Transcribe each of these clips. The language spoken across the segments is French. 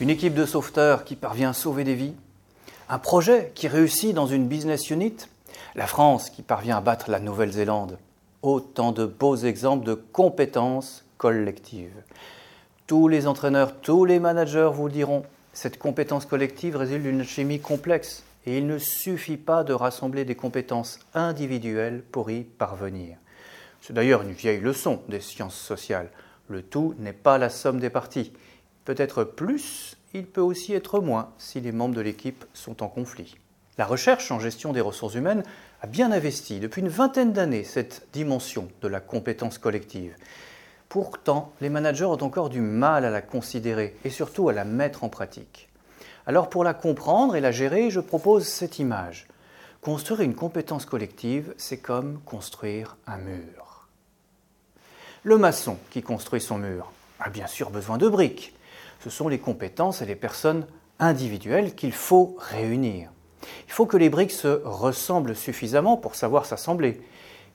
Une équipe de sauveteurs qui parvient à sauver des vies Un projet qui réussit dans une business unit La France qui parvient à battre la Nouvelle-Zélande Autant de beaux exemples de compétences collectives. Tous les entraîneurs, tous les managers vous le diront, cette compétence collective résulte d'une chimie complexe et il ne suffit pas de rassembler des compétences individuelles pour y parvenir. C'est d'ailleurs une vieille leçon des sciences sociales. Le tout n'est pas la somme des parties. Peut-être plus, il peut aussi être moins si les membres de l'équipe sont en conflit. La recherche en gestion des ressources humaines a bien investi depuis une vingtaine d'années cette dimension de la compétence collective. Pourtant, les managers ont encore du mal à la considérer et surtout à la mettre en pratique. Alors pour la comprendre et la gérer, je propose cette image. Construire une compétence collective, c'est comme construire un mur. Le maçon qui construit son mur a bien sûr besoin de briques. Ce sont les compétences et les personnes individuelles qu'il faut réunir. Il faut que les briques se ressemblent suffisamment pour savoir s'assembler.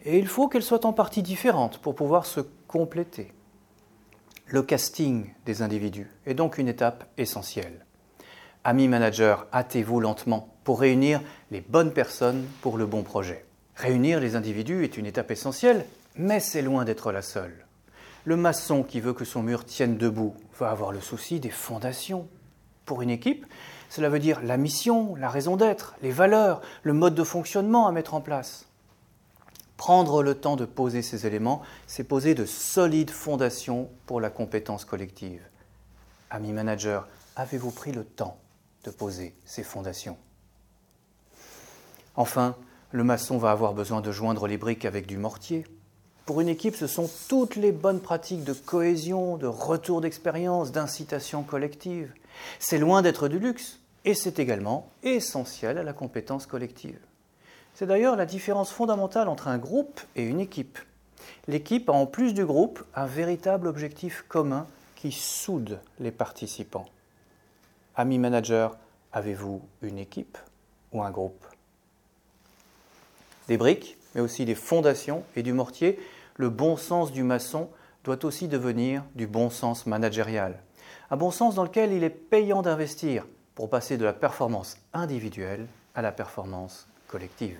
Et il faut qu'elles soient en partie différentes pour pouvoir se compléter. Le casting des individus est donc une étape essentielle. Amis manager, hâtez-vous lentement pour réunir les bonnes personnes pour le bon projet. Réunir les individus est une étape essentielle, mais c'est loin d'être la seule. Le maçon qui veut que son mur tienne debout va avoir le souci des fondations. Pour une équipe, cela veut dire la mission, la raison d'être, les valeurs, le mode de fonctionnement à mettre en place. Prendre le temps de poser ces éléments, c'est poser de solides fondations pour la compétence collective. Ami manager, avez-vous pris le temps de poser ces fondations? Enfin, le maçon va avoir besoin de joindre les briques avec du mortier. Pour une équipe, ce sont toutes les bonnes pratiques de cohésion, de retour d'expérience, d'incitation collective. C'est loin d'être du luxe, et c'est également essentiel à la compétence collective. C'est d'ailleurs la différence fondamentale entre un groupe et une équipe. L'équipe a en plus du groupe un véritable objectif commun qui soude les participants. Ami manager, avez-vous une équipe ou un groupe? Des briques, mais aussi des fondations et du mortier, le bon sens du maçon doit aussi devenir du bon sens managérial. Un bon sens dans lequel il est payant d'investir pour passer de la performance individuelle à la performance collective.